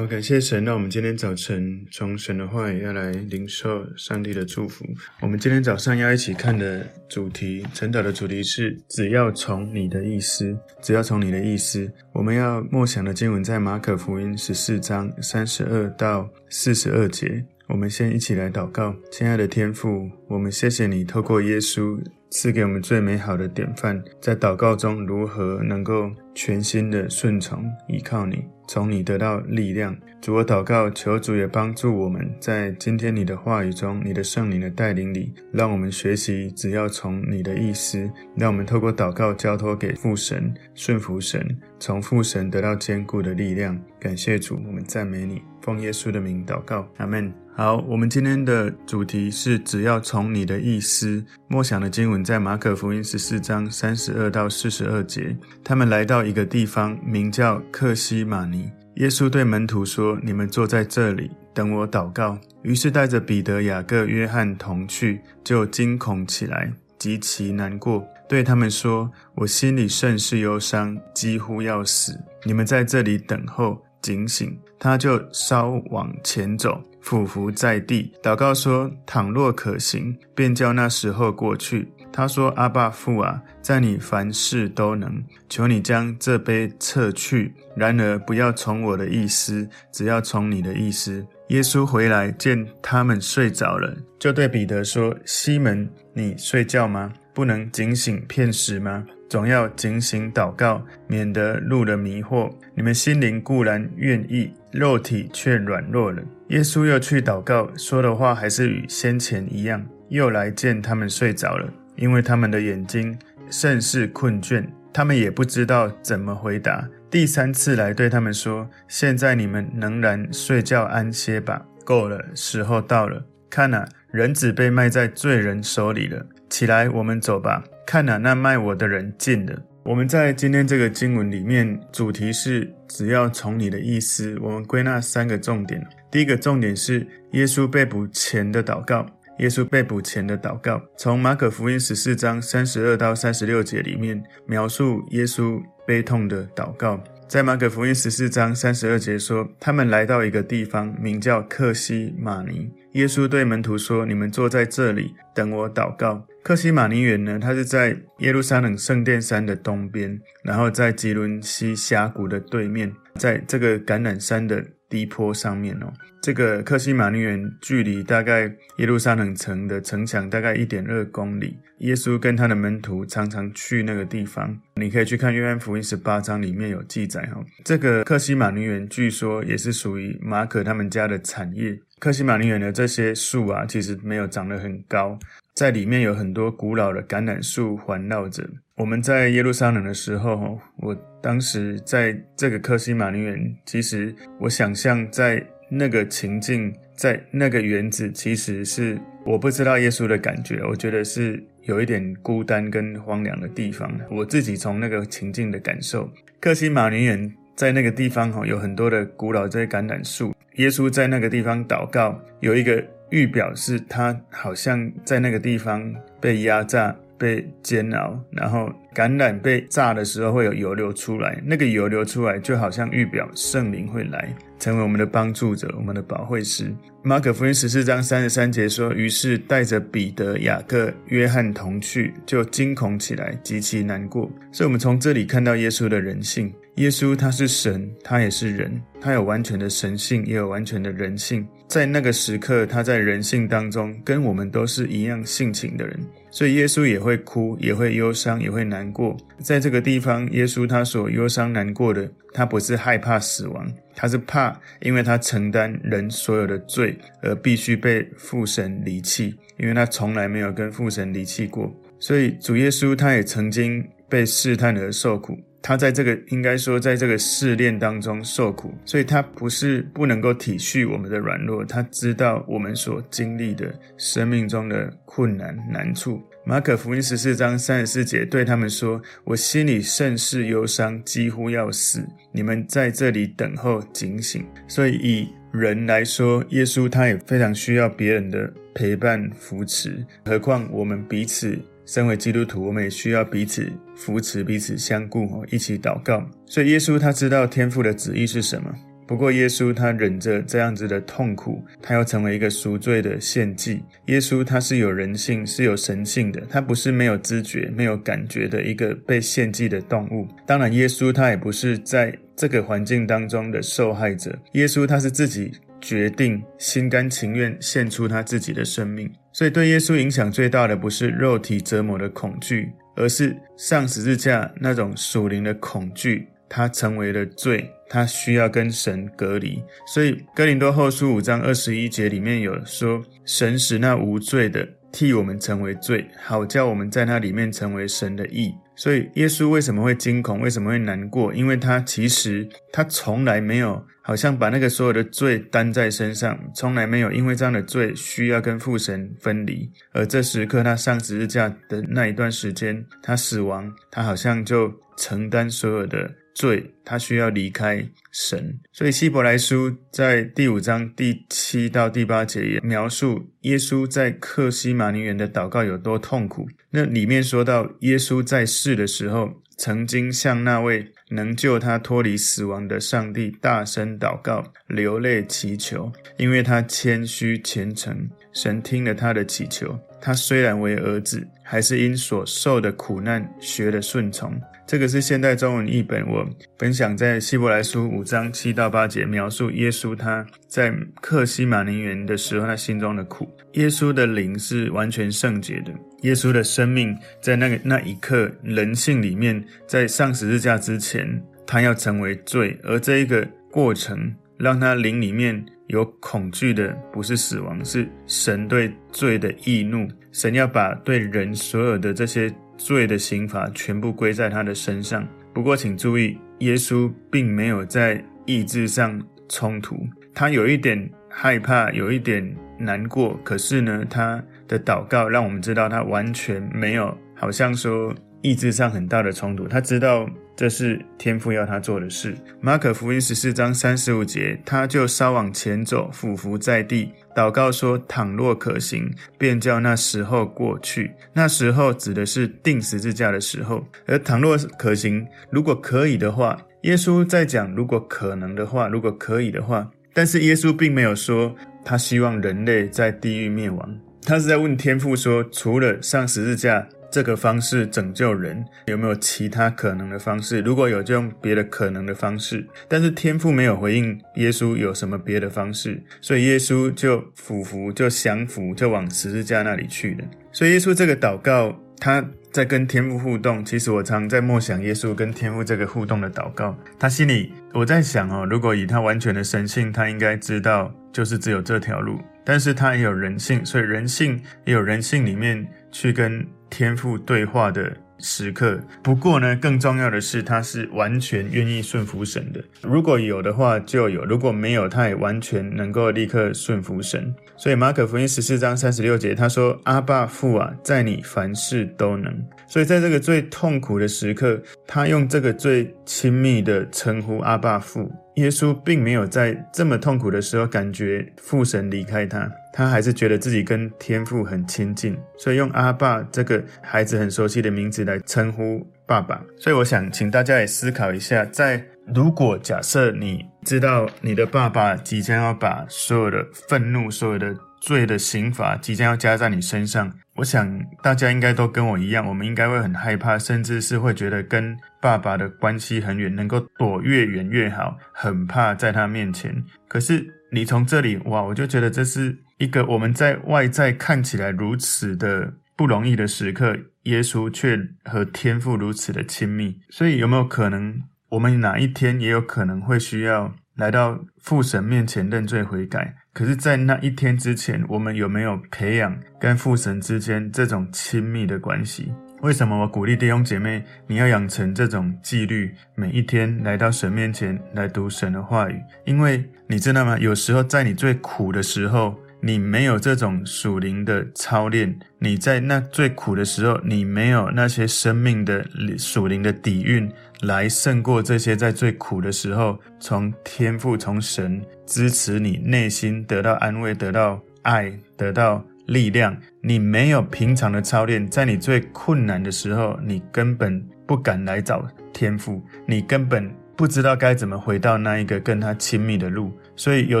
好，感谢神。那我们今天早晨从神的话语要来领受上帝的祝福。我们今天早上要一起看的主题，晨祷的主题是“只要从你的意思”。只要从你的意思，我们要默想的经文在马可福音十四章三十二到四十二节。我们先一起来祷告，亲爱的天父，我们谢谢你透过耶稣。赐给我们最美好的典范，在祷告中如何能够全心的顺从依靠你，从你得到力量。主，我祷告，求主也帮助我们在今天你的话语中，你的圣灵的带领里，让我们学习只要从你的意思，让我们透过祷告交托给父神，顺服神，从父神得到坚固的力量。感谢主，我们赞美你，奉耶稣的名祷告，阿门。好，我们今天的主题是只要从你的意思。默想的经文在马可福音十四章三十二到四十二节。他们来到一个地方，名叫克西马尼。耶稣对门徒说：“你们坐在这里，等我祷告。”于是带着彼得、雅各、约翰同去，就惊恐起来，极其难过，对他们说：“我心里甚是忧伤，几乎要死。你们在这里等候，警醒。”他就稍往前走。俯伏在地，祷告说：“倘若可行，便叫那时候过去。”他说：“阿爸父啊，在你凡事都能，求你将这杯撤去。然而不要从我的意思，只要从你的意思。”耶稣回来见他们睡着了，就对彼得说：“西门，你睡觉吗？不能警醒片时吗？总要警醒祷告，免得入了迷惑。你们心灵固然愿意，肉体却软弱了。”耶稣又去祷告，说的话还是与先前一样。又来见他们睡着了，因为他们的眼睛甚是困倦，他们也不知道怎么回答。第三次来对他们说：“现在你们仍然睡觉安歇吧，够了，时候到了。看哪，人子被卖在罪人手里了。起来，我们走吧。看哪，那卖我的人进了。”我们在今天这个经文里面，主题是只要从你的意思。我们归纳三个重点。第一个重点是耶稣被捕前的祷告。耶稣被捕前的祷告，从马可福音十四章三十二到三十六节里面描述耶稣悲痛的祷告。在马可福音十四章三十二节说，他们来到一个地方，名叫客西马尼。耶稣对门徒说：“你们坐在这里，等我祷告。”克西马尼园呢，它是在耶路撒冷圣殿山的东边，然后在吉伦西峡谷的对面，在这个橄榄山的低坡上面哦。这个克西马尼园距离大概耶路撒冷城的城墙大概一点二公里。耶稣跟他的门徒常常去那个地方，你可以去看约翰福音十八章里面有记载哈。这个克西马尼园据说也是属于马可他们家的产业。克西马尼园的这些树啊，其实没有长得很高。在里面有很多古老的橄榄树环绕着。我们在耶路撒冷的时候，我当时在这个克西马尼园，其实我想象在那个情境，在那个园子，其实是我不知道耶稣的感觉，我觉得是有一点孤单跟荒凉的地方。我自己从那个情境的感受，克西马尼园在那个地方哈，有很多的古老这些橄榄树。耶稣在那个地方祷告，有一个。预表示他好像在那个地方被压榨、被煎熬，然后橄榄被榨的时候会有油流出来，那个油流出来就好像预表圣灵会来，成为我们的帮助者、我们的保惠师。马可福音十四章三十三节说：“于是带着彼得、雅各、约翰同去，就惊恐起来，极其难过。”所以，我们从这里看到耶稣的人性。耶稣他是神，他也是人，他有完全的神性，也有完全的人性。在那个时刻，他在人性当中跟我们都是一样性情的人，所以耶稣也会哭，也会忧伤，也会难过。在这个地方，耶稣他所忧伤难过的，他不是害怕死亡，他是怕，因为他承担人所有的罪，而必须被父神离弃，因为他从来没有跟父神离弃过。所以主耶稣他也曾经被试探而受苦。他在这个应该说，在这个试炼当中受苦，所以他不是不能够体恤我们的软弱，他知道我们所经历的生命中的困难难处。马可福音十四章三十四节对他们说：“我心里甚是忧伤，几乎要死。你们在这里等候，警醒。”所以以人来说，耶稣他也非常需要别人的陪伴扶持，何况我们彼此。身为基督徒，我们也需要彼此扶持、彼此相顾，一起祷告。所以，耶稣他知道天父的旨意是什么，不过耶稣他忍着这样子的痛苦，他要成为一个赎罪的献祭。耶稣他是有人性，是有神性的，他不是没有知觉、没有感觉的一个被献祭的动物。当然，耶稣他也不是在这个环境当中的受害者。耶稣他是自己决定、心甘情愿献出他自己的生命。所以，对耶稣影响最大的不是肉体折磨的恐惧，而是上十字架那种属灵的恐惧。他成为了罪，他需要跟神隔离。所以，哥林多后书五章二十一节里面有说：“神使那无罪的替我们成为罪，好叫我们在那里面成为神的义。”所以，耶稣为什么会惊恐？为什么会难过？因为他其实他从来没有好像把那个所有的罪担在身上，从来没有因为这样的罪需要跟父神分离。而这时刻，他上十字架的那一段时间，他死亡，他好像就承担所有的罪，他需要离开神。所以，希伯来书在第五章第七到第八节也描述耶稣在客西马尼园的祷告有多痛苦。那里面说到，耶稣在世的时候，曾经向那位能救他脱离死亡的上帝大声祷告，流泪祈求，因为他谦虚虔诚，神听了他的祈求。他虽然为儿子，还是因所受的苦难学了顺从。这个是现代中文译本，我分享在希伯来书五章七到八节，描述耶稣他在客西马尼园的时候，他心中的苦。耶稣的灵是完全圣洁的，耶稣的生命在那个那一刻，人性里面，在上十字架之前，他要成为罪，而这一个过程，让他灵里面有恐惧的，不是死亡，是神对罪的义怒，神要把对人所有的这些。罪的刑罚全部归在他的身上。不过，请注意，耶稣并没有在意志上冲突。他有一点害怕，有一点难过。可是呢，他的祷告让我们知道，他完全没有，好像说意志上很大的冲突。他知道。这是天父要他做的事。马可福音十四章三十五节，他就稍往前走，俯伏在地，祷告说：“倘若可行，便叫那时候过去。”那时候指的是定十字架的时候。而倘若可行，如果可以的话，耶稣在讲如果可能的话，如果可以的话。但是耶稣并没有说他希望人类在地狱灭亡，他是在问天父说：“除了上十字架。”这个方式拯救人，有没有其他可能的方式？如果有，就用别的可能的方式。但是天父没有回应耶稣有什么别的方式，所以耶稣就俯伏，就降服，就往十字架那里去了。所以耶稣这个祷告，他在跟天父互动。其实我常在默想耶稣跟天父这个互动的祷告。他心里我在想哦，如果以他完全的神性，他应该知道就是只有这条路。但是他也有人性，所以人性也有人性里面去跟。天父对话的时刻。不过呢，更重要的是，他是完全愿意顺服神的。如果有的话就有，如果没有，他也完全能够立刻顺服神。所以马可福音十四章三十六节，他说：“阿爸父啊，在你凡事都能。”所以在这个最痛苦的时刻，他用这个最亲密的称呼“阿爸父”。耶稣并没有在这么痛苦的时候感觉父神离开他，他还是觉得自己跟天父很亲近，所以用阿爸这个孩子很熟悉的名字来称呼爸爸。所以我想请大家也思考一下，在如果假设你知道你的爸爸即将要把所有的愤怒、所有的罪的刑罚即将要加在你身上，我想大家应该都跟我一样，我们应该会很害怕，甚至是会觉得跟爸爸的关系很远，能够躲越远越好，很怕在他面前。可是你从这里哇，我就觉得这是一个我们在外在看起来如此的不容易的时刻，耶稣却和天父如此的亲密。所以有没有可能，我们哪一天也有可能会需要来到父神面前认罪悔改？可是，在那一天之前，我们有没有培养跟父神之间这种亲密的关系？为什么我鼓励弟兄姐妹，你要养成这种纪律，每一天来到神面前来读神的话语？因为你知道吗？有时候在你最苦的时候，你没有这种属灵的操练，你在那最苦的时候，你没有那些生命的属灵的底蕴来胜过这些在最苦的时候，从天父从神支持你内心得到安慰，得到爱，得到力量。你没有平常的操练，在你最困难的时候，你根本不敢来找天父，你根本。不知道该怎么回到那一个跟他亲密的路。所以有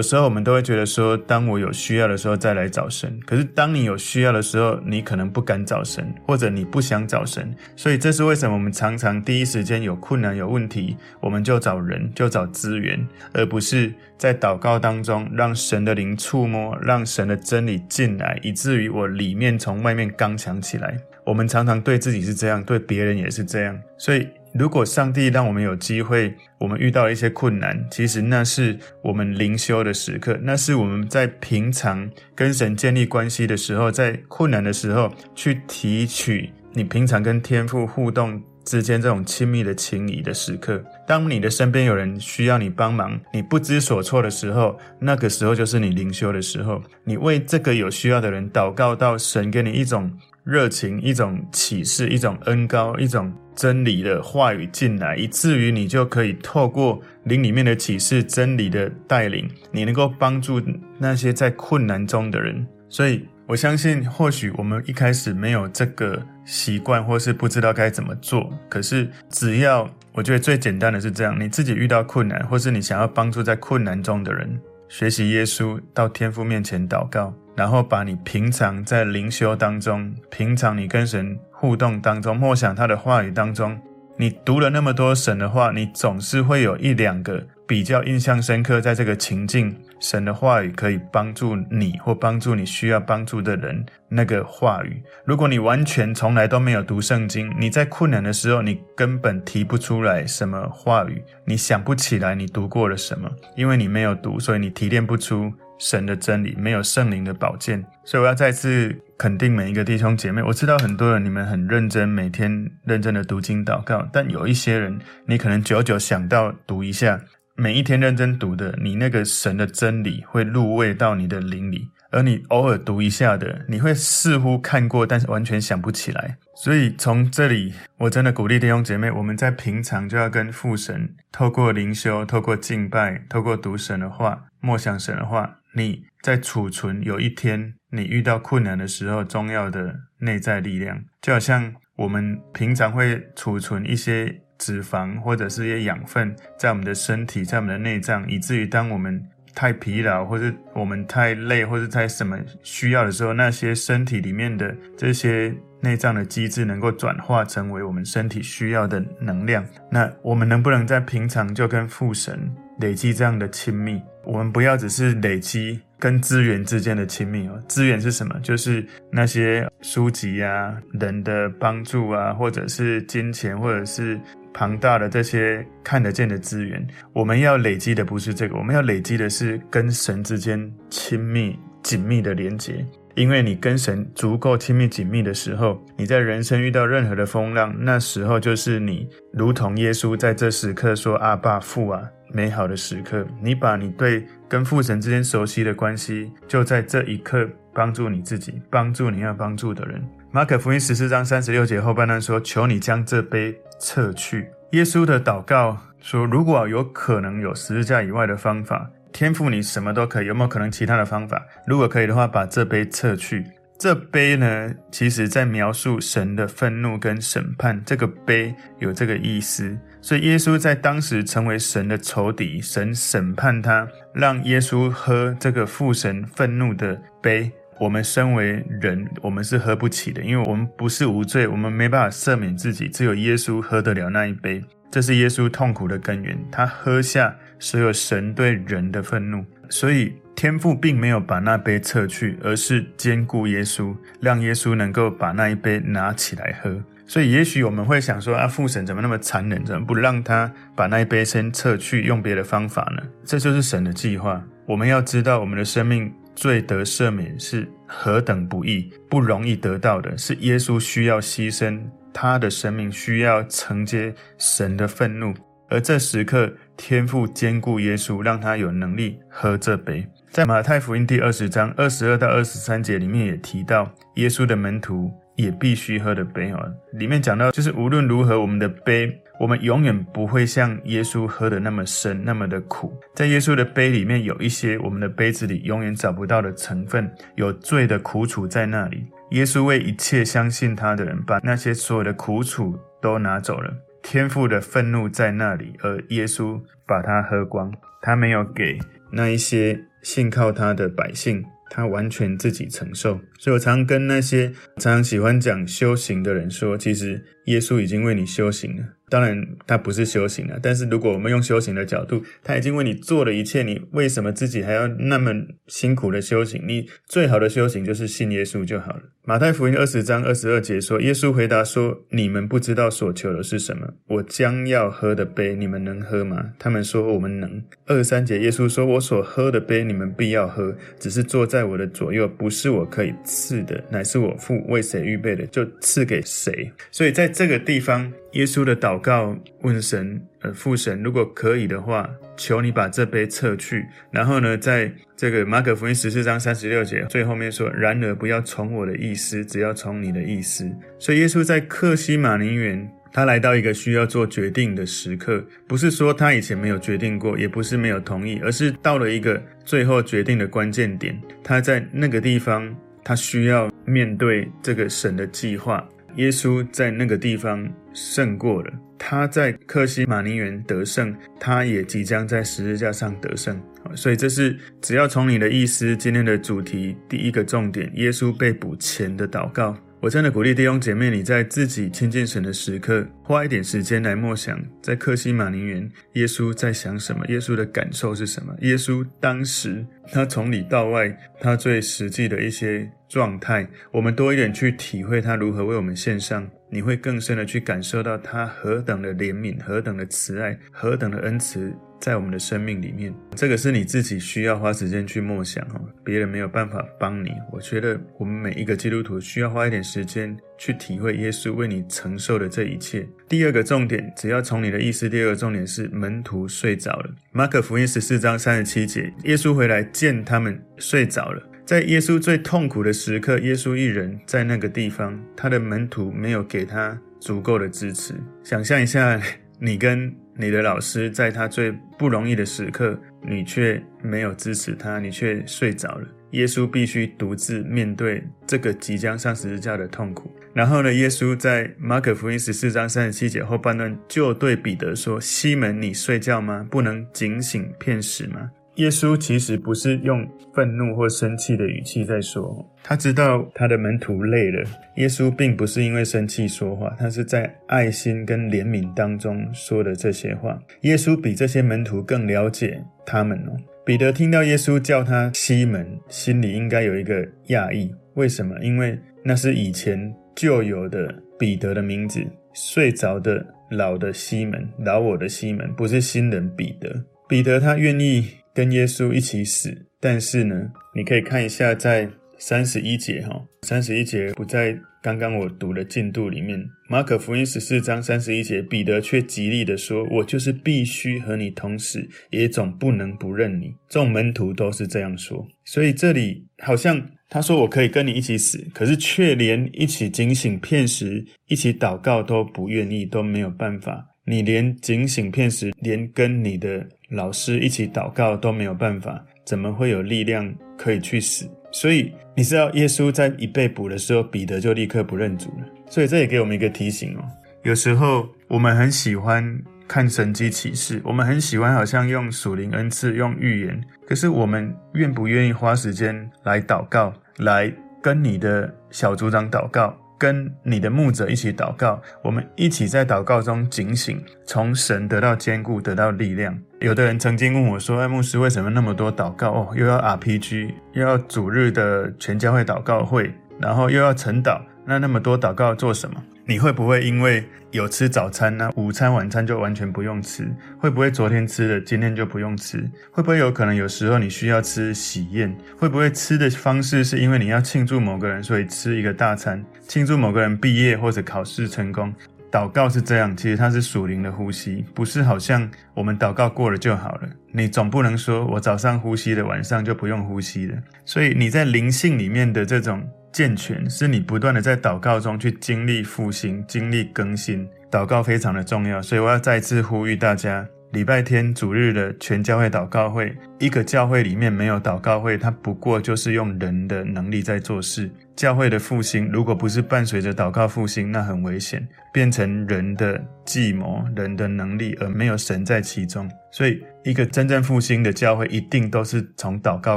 时候我们都会觉得说，当我有需要的时候再来找神。可是当你有需要的时候，你可能不敢找神，或者你不想找神。所以这是为什么我们常常第一时间有困难、有问题，我们就找人，就找资源，而不是在祷告当中让神的灵触摸，让神的真理进来，以至于我里面从外面刚强起来。我们常常对自己是这样，对别人也是这样。所以，如果上帝让我们有机会，我们遇到了一些困难，其实那是我们灵修的时刻，那是我们在平常跟神建立关系的时候，在困难的时候去提取你平常跟天父互动之间这种亲密的情谊的时刻。当你的身边有人需要你帮忙，你不知所措的时候，那个时候就是你灵修的时候。你为这个有需要的人祷告，到神给你一种。热情，一种启示，一种恩膏，一种真理的话语进来，以至于你就可以透过灵里面的启示、真理的带领，你能够帮助那些在困难中的人。所以，我相信，或许我们一开始没有这个习惯，或是不知道该怎么做。可是，只要我觉得最简单的是这样：你自己遇到困难，或是你想要帮助在困难中的人，学习耶稣到天父面前祷告。然后把你平常在灵修当中，平常你跟神互动当中，默想他的话语当中，你读了那么多神的话，你总是会有一两个比较印象深刻，在这个情境，神的话语可以帮助你或帮助你需要帮助的人。那个话语，如果你完全从来都没有读圣经，你在困难的时候，你根本提不出来什么话语，你想不起来你读过了什么，因为你没有读，所以你提炼不出。神的真理，没有圣灵的宝剑，所以我要再次肯定每一个弟兄姐妹。我知道很多人你们很认真，每天认真的读经祷告，但有一些人，你可能久久想到读一下，每一天认真读的，你那个神的真理会入味到你的灵里，而你偶尔读一下的，你会似乎看过，但是完全想不起来。所以从这里，我真的鼓励弟兄姐妹，我们在平常就要跟父神透过灵修，透过敬拜，透过读神的话，默想神的话。你在储存有一天你遇到困难的时候重要的内在力量，就好像我们平常会储存一些脂肪或者是一些养分在我们的身体，在我们的内脏，以至于当我们太疲劳或者我们太累或者在什么需要的时候，那些身体里面的这些内脏的机制能够转化成为我们身体需要的能量。那我们能不能在平常就跟父神累积这样的亲密？我们不要只是累积跟资源之间的亲密哦。资源是什么？就是那些书籍啊、人的帮助啊，或者是金钱，或者是庞大的这些看得见的资源。我们要累积的不是这个，我们要累积的是跟神之间亲密、紧密的连结。因为你跟神足够亲密、紧密的时候，你在人生遇到任何的风浪，那时候就是你如同耶稣在这时刻说：“阿爸父啊。”美好的时刻，你把你对跟父神之间熟悉的关系，就在这一刻帮助你自己，帮助你要帮助的人。马可福音十四章三十六节后半段说：“求你将这杯撤去。”耶稣的祷告说：“如果有可能有十字架以外的方法，天父你什么都可以，有没有可能其他的方法？如果可以的话，把这杯撤去。”这杯呢，其实在描述神的愤怒跟审判。这个杯有这个意思，所以耶稣在当时成为神的仇敌，神审判他，让耶稣喝这个父神愤怒的杯。我们身为人，我们是喝不起的，因为我们不是无罪，我们没办法赦免自己，只有耶稣喝得了那一杯。这是耶稣痛苦的根源，他喝下所有神对人的愤怒，所以。天父并没有把那杯撤去，而是兼顾耶稣，让耶稣能够把那一杯拿起来喝。所以，也许我们会想说：啊，父神怎么那么残忍？怎么不让他把那一杯先撤去，用别的方法呢？这就是神的计划。我们要知道，我们的生命最得赦免是何等不易、不容易得到的，是耶稣需要牺牲他的生命，需要承接神的愤怒。而这时刻，天父兼顾耶稣，让他有能力喝这杯。在马太福音第二十章二十二到二十三节里面也提到，耶稣的门徒也必须喝的杯哦。里面讲到，就是无论如何，我们的杯，我们永远不会像耶稣喝的那么深，那么的苦。在耶稣的杯里面，有一些我们的杯子里永远找不到的成分，有罪的苦楚在那里。耶稣为一切相信他的人，把那些所有的苦楚都拿走了。天父的愤怒在那里，而耶稣把它喝光。他没有给那一些信靠他的百姓，他完全自己承受。所以我常跟那些常常喜欢讲修行的人说，其实耶稣已经为你修行了。当然，他不是修行了，但是如果我们用修行的角度，他已经为你做了一切，你为什么自己还要那么辛苦的修行？你最好的修行就是信耶稣就好了。马太福音二十章二十二节说，耶稣回答说：“你们不知道所求的是什么，我将要喝的杯，你们能喝吗？”他们说：“我们能。”二十三节，耶稣说：“我所喝的杯，你们必要喝，只是坐在我的左右，不是我可以赐的，乃是我父为谁预备的，就赐给谁。”所以在这个地方。耶稣的祷告问神，呃，父神，如果可以的话，求你把这杯撤去。然后呢，在这个马可福音十四章三十六节最后面说：“然而不要从我的意思，只要从你的意思。”所以耶稣在客西马尼园，他来到一个需要做决定的时刻，不是说他以前没有决定过，也不是没有同意，而是到了一个最后决定的关键点。他在那个地方，他需要面对这个神的计划。耶稣在那个地方胜过了，他在克西马尼园得胜，他也即将在十字架上得胜。所以这是只要从你的意思，今天的主题第一个重点：耶稣被捕前的祷告。我真的鼓励弟兄姐妹，你在自己亲近神的时刻，花一点时间来默想，在克西马尼园，耶稣在想什么？耶稣的感受是什么？耶稣当时他从里到外，他最实际的一些状态，我们多一点去体会他如何为我们献上，你会更深的去感受到他何等的怜悯，何等的慈爱，何等的恩慈。在我们的生命里面，这个是你自己需要花时间去默想哈，别人没有办法帮你。我觉得我们每一个基督徒需要花一点时间去体会耶稣为你承受的这一切。第二个重点，只要从你的意思。第二个重点是门徒睡着了。马可福音十四章三十七节，耶稣回来见他们睡着了。在耶稣最痛苦的时刻，耶稣一人在那个地方，他的门徒没有给他足够的支持。想象一下，你跟你的老师在他最不容易的时刻，你却没有支持他，你却睡着了。耶稣必须独自面对这个即将上十字架的痛苦。然后呢，耶稣在马可福音十四章三十七节后半段就对彼得说：“西门，你睡觉吗？不能警醒片时吗？”耶稣其实不是用愤怒或生气的语气在说，他知道他的门徒累了。耶稣并不是因为生气说话，他是在爱心跟怜悯当中说的这些话。耶稣比这些门徒更了解他们哦。彼得听到耶稣叫他西门，心里应该有一个讶异。为什么？因为那是以前旧有的彼得的名字。睡着的老的西门，老我的西门，不是新人彼得。彼得他愿意。跟耶稣一起死，但是呢，你可以看一下在三十一节哈，三十一节不在刚刚我读的进度里面。马可福音十四章三十一节，彼得却极力的说：“我就是必须和你同死，也总不能不认你。”众门徒都是这样说，所以这里好像他说我可以跟你一起死，可是却连一起警醒片时、一起祷告都不愿意，都没有办法。你连警醒片时，连跟你的老师一起祷告都没有办法，怎么会有力量可以去死？所以你知道，耶稣在一被捕的时候，彼得就立刻不认主了。所以这也给我们一个提醒哦。有时候我们很喜欢看神迹启示，我们很喜欢好像用属灵恩赐、用预言，可是我们愿不愿意花时间来祷告，来跟你的小组长祷告？跟你的牧者一起祷告，我们一起在祷告中警醒，从神得到坚固，得到力量。有的人曾经问我说：“哎，牧师，为什么那么多祷告？哦，又要 RPG，又要主日的全家会祷告会，然后又要晨祷，那那么多祷告做什么？”你会不会因为有吃早餐呢？午餐、晚餐就完全不用吃？会不会昨天吃的今天就不用吃？会不会有可能有时候你需要吃喜宴？会不会吃的方式是因为你要庆祝某个人，所以吃一个大餐，庆祝某个人毕业或者考试成功？祷告是这样，其实它是属灵的呼吸，不是好像我们祷告过了就好了。你总不能说我早上呼吸了，晚上就不用呼吸了。所以你在灵性里面的这种。健全是你不断的在祷告中去经历复兴、经历更新，祷告非常的重要。所以我要再次呼吁大家，礼拜天主日的全教会祷告会，一个教会里面没有祷告会，它不过就是用人的能力在做事。教会的复兴，如果不是伴随着祷告复兴，那很危险，变成人的计谋、人的能力，而没有神在其中。所以，一个真正复兴的教会，一定都是从祷告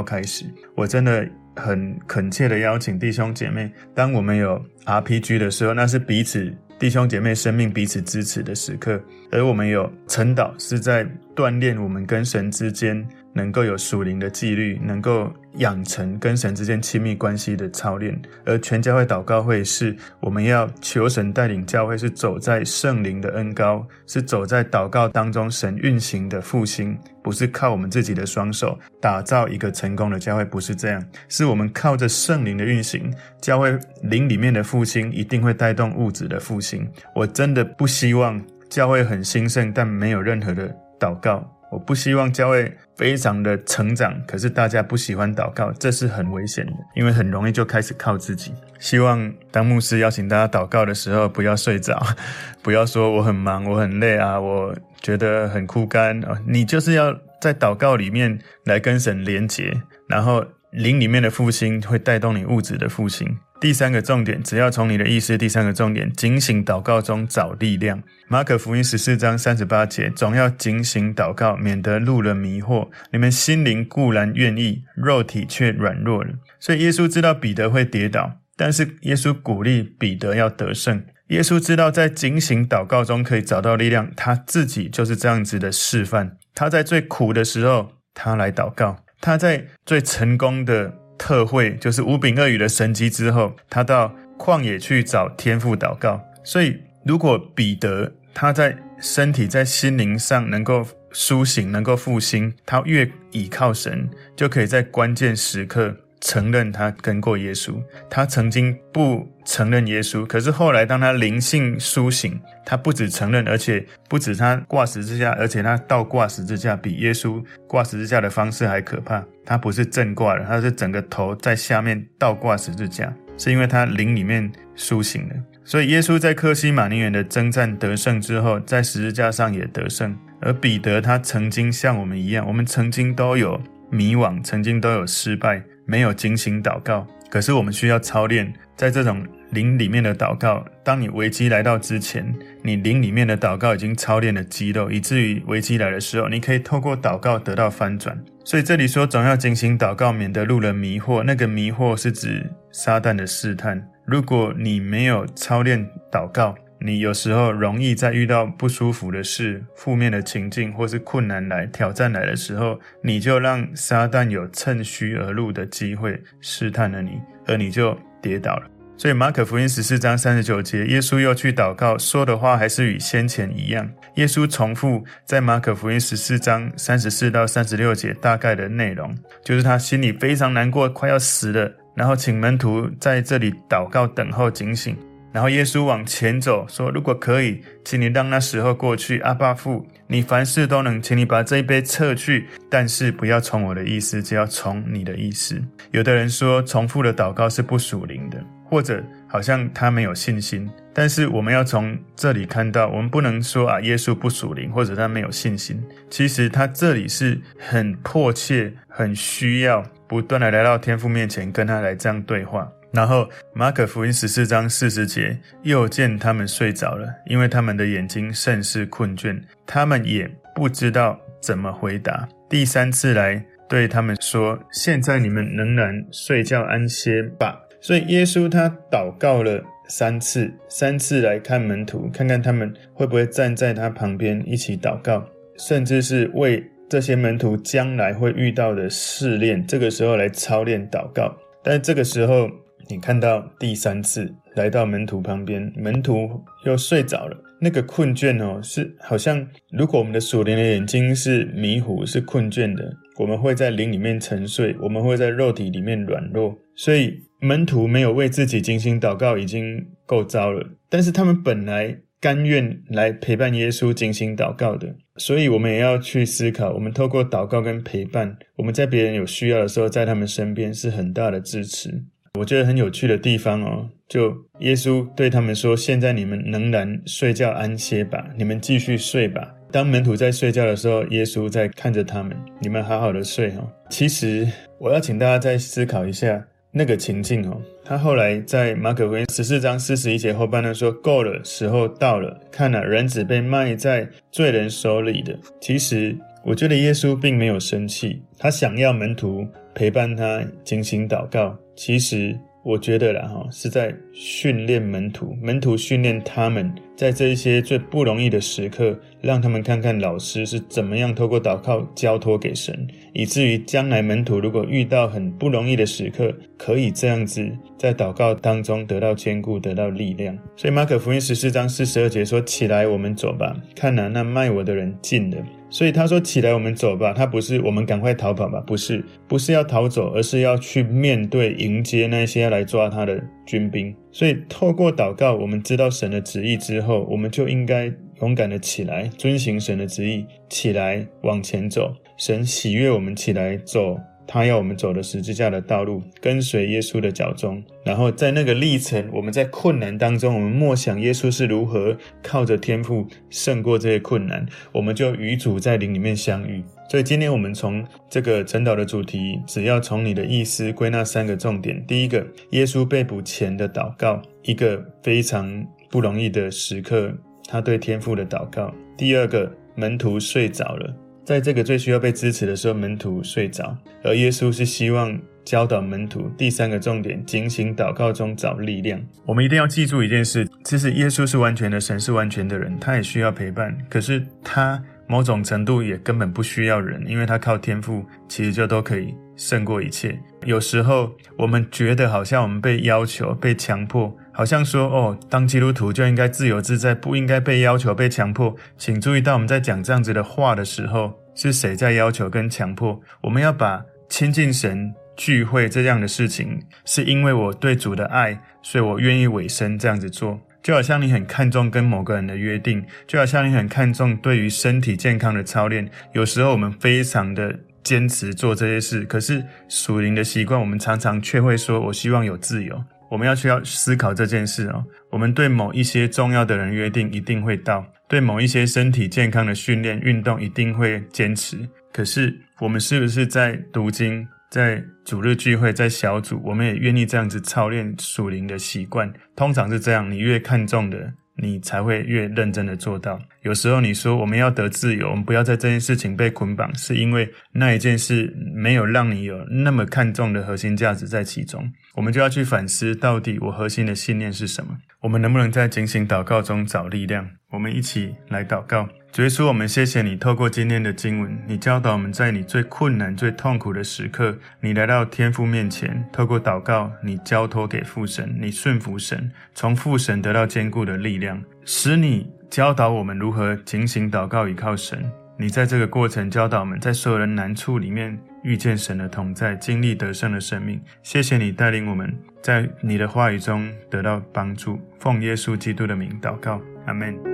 开始。我真的很恳切的邀请弟兄姐妹，当我们有 RPG 的时候，那是彼此。弟兄姐妹，生命彼此支持的时刻，而我们有晨祷，是在锻炼我们跟神之间能够有属灵的纪律，能够养成跟神之间亲密关系的操练。而全教会祷告会是我们要求神带领教会，是走在圣灵的恩膏，是走在祷告当中神运行的复兴，不是靠我们自己的双手打造一个成功的教会，不是这样，是我们靠着圣灵的运行，教会灵里面的复兴一定会带动物质的复兴。我真的不希望教会很兴盛，但没有任何的祷告。我不希望教会非常的成长，可是大家不喜欢祷告，这是很危险的，因为很容易就开始靠自己。希望当牧师邀请大家祷告的时候，不要睡着，不要说我很忙，我很累啊，我觉得很枯干啊。你就是要在祷告里面来跟神连接，然后灵里面的复兴会带动你物质的复兴。第三个重点，只要从你的意思。第三个重点，警醒祷告中找力量。马可福音十四章三十八节，总要警醒祷告，免得入了迷惑。你们心灵固然愿意，肉体却软弱了。所以耶稣知道彼得会跌倒，但是耶稣鼓励彼得要得胜。耶稣知道在警醒祷告中可以找到力量，他自己就是这样子的示范。他在最苦的时候，他来祷告；他在最成功的。特会就是五饼二鱼的神迹之后，他到旷野去找天父祷告。所以，如果彼得他在身体在心灵上能够苏醒，能够复兴，他越倚靠神，就可以在关键时刻。承认他跟过耶稣，他曾经不承认耶稣，可是后来当他灵性苏醒，他不止承认，而且不止他挂十字架，而且他倒挂十字架比耶稣挂十字架的方式还可怕。他不是正挂的，他是整个头在下面倒挂十字架，是因为他灵里面苏醒了。所以耶稣在科西马尼园的征战得胜之后，在十字架上也得胜。而彼得他曾经像我们一样，我们曾经都有迷惘，曾经都有失败。没有警醒祷告，可是我们需要操练，在这种灵里面的祷告。当你危机来到之前，你灵里面的祷告已经操练了肌肉，以至于危机来的时候，你可以透过祷告得到翻转。所以这里说，总要警醒祷告，免得路人迷惑。那个迷惑是指撒旦的试探。如果你没有操练祷告，你有时候容易在遇到不舒服的事、负面的情境或是困难来挑战来的时候，你就让撒旦有趁虚而入的机会试探了你，而你就跌倒了。所以马可福音十四章三十九节，耶稣又去祷告，说的话还是与先前一样。耶稣重复在马可福音十四章三十四到三十六节大概的内容，就是他心里非常难过，快要死了，然后请门徒在这里祷告，等候警醒。然后耶稣往前走，说：“如果可以，请你让那时候过去。阿爸父，你凡事都能，请你把这一杯撤去，但是不要从我的意思，只要从你的意思。”有的人说，重复的祷告是不属灵的，或者好像他没有信心。但是我们要从这里看到，我们不能说啊，耶稣不属灵，或者他没有信心。其实他这里是很迫切、很需要不断的来到天父面前，跟他来这样对话。然后马可福音十四章四十节，又见他们睡着了，因为他们的眼睛甚是困倦，他们也不知道怎么回答。第三次来对他们说：“现在你们仍然睡觉安歇吧。”所以耶稣他祷告了三次，三次来看门徒，看看他们会不会站在他旁边一起祷告，甚至是为这些门徒将来会遇到的试炼，这个时候来操练祷告。但这个时候。你看到第三次来到门徒旁边，门徒又睡着了。那个困倦哦，是好像如果我们的属灵的眼睛是迷糊、是困倦的，我们会在灵里面沉睡，我们会在肉体里面软弱。所以门徒没有为自己精心祷告，已经够糟了。但是他们本来甘愿来陪伴耶稣精心祷告的，所以我们也要去思考，我们透过祷告跟陪伴，我们在别人有需要的时候，在他们身边是很大的支持。我觉得很有趣的地方哦，就耶稣对他们说：“现在你们仍然睡觉安歇吧，你们继续睡吧。”当门徒在睡觉的时候，耶稣在看着他们，你们好好的睡哈。其实我要请大家再思考一下那个情境哦。他后来在马可福音十四章四十一节后半段说：“够了，时候到了，看哪，人子被卖在罪人手里的。”其实我觉得耶稣并没有生气，他想要门徒陪伴他进行祷告。其实。我觉得啦，哈，是在训练门徒，门徒训练他们，在这一些最不容易的时刻，让他们看看老师是怎么样透过祷告交托给神，以至于将来门徒如果遇到很不容易的时刻，可以这样子在祷告当中得到坚固，得到力量。所以马可福音十四章四十二节说：“起来，我们走吧，看哪，那卖我的人进了。”所以他说：“起来，我们走吧。”他不是我们赶快逃跑吧？不是，不是要逃走，而是要去面对、迎接那些要来抓他的军兵。所以透过祷告，我们知道神的旨意之后，我们就应该勇敢的起来，遵行神的旨意，起来往前走。神喜悦我们起来走。他要我们走的十字架的道路，跟随耶稣的脚踪，然后在那个历程，我们在困难当中，我们默想耶稣是如何靠着天赋胜过这些困难，我们就与主在灵里面相遇。所以今天我们从这个晨祷的主题，只要从你的意思归纳三个重点：第一个，耶稣被捕前的祷告，一个非常不容易的时刻，他对天父的祷告；第二个，门徒睡着了。在这个最需要被支持的时候，门徒睡着，而耶稣是希望教导门徒。第三个重点，警醒祷告中找力量。我们一定要记住一件事，其实耶稣是完全的神，是完全的人，他也需要陪伴。可是他某种程度也根本不需要人，因为他靠天赋，其实就都可以胜过一切。有时候我们觉得好像我们被要求、被强迫。好像说哦，当基督徒就应该自由自在，不应该被要求、被强迫。请注意到我们在讲这样子的话的时候，是谁在要求跟强迫？我们要把亲近神、聚会这样的事情，是因为我对主的爱，所以我愿意委身这样子做。就好像你很看重跟某个人的约定，就好像你很看重对于身体健康的操练。有时候我们非常的坚持做这些事，可是属灵的习惯，我们常常却会说：“我希望有自由。”我们要去要思考这件事哦。我们对某一些重要的人约定一定会到，对某一些身体健康的训练运动一定会坚持。可是我们是不是在读经、在主日聚会、在小组，我们也愿意这样子操练属灵的习惯？通常是这样，你越看重的，你才会越认真的做到。有时候你说我们要得自由，我们不要在这件事情被捆绑，是因为那一件事没有让你有那么看重的核心价值在其中。我们就要去反思，到底我核心的信念是什么？我们能不能在警醒祷告中找力量？我们一起来祷告。主耶稣，我们谢谢你，透过今天的经文，你教导我们在你最困难、最痛苦的时刻，你来到天父面前，透过祷告，你交托给父神，你顺服神，从父神得到坚固的力量，使你教导我们如何警醒祷告，依靠神。你在这个过程教导我们，在所有的难处里面遇见神的同在，经历得胜的生命。谢谢你带领我们在你的话语中得到帮助。奉耶稣基督的名祷告，阿门。